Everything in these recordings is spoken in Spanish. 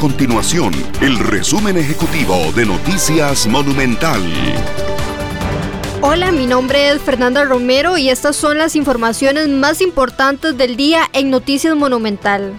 continuación el resumen ejecutivo de Noticias Monumental. Hola, mi nombre es Fernanda Romero y estas son las informaciones más importantes del día en Noticias Monumental.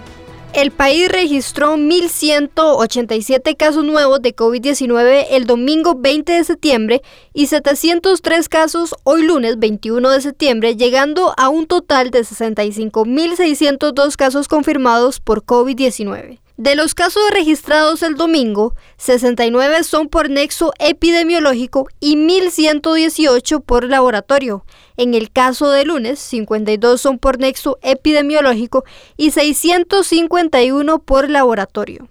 El país registró 1.187 casos nuevos de COVID-19 el domingo 20 de septiembre y 703 casos hoy lunes 21 de septiembre, llegando a un total de 65.602 casos confirmados por COVID-19. De los casos registrados el domingo, 69 son por nexo epidemiológico y 1.118 por laboratorio. En el caso de lunes, 52 son por nexo epidemiológico y 651 por laboratorio.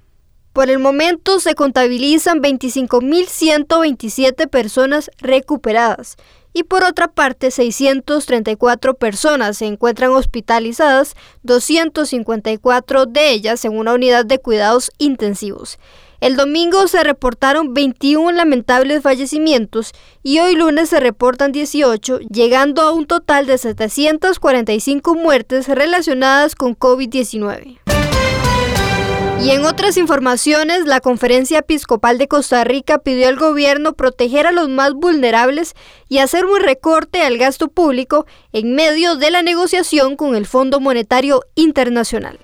Por el momento se contabilizan 25.127 personas recuperadas y por otra parte 634 personas se encuentran hospitalizadas, 254 de ellas en una unidad de cuidados intensivos. El domingo se reportaron 21 lamentables fallecimientos y hoy lunes se reportan 18, llegando a un total de 745 muertes relacionadas con COVID-19. Y en otras informaciones, la Conferencia Episcopal de Costa Rica pidió al gobierno proteger a los más vulnerables y hacer un recorte al gasto público en medio de la negociación con el Fondo Monetario Internacional.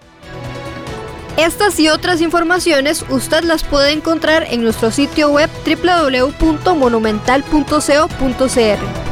Estas y otras informaciones usted las puede encontrar en nuestro sitio web www.monumental.co.cr.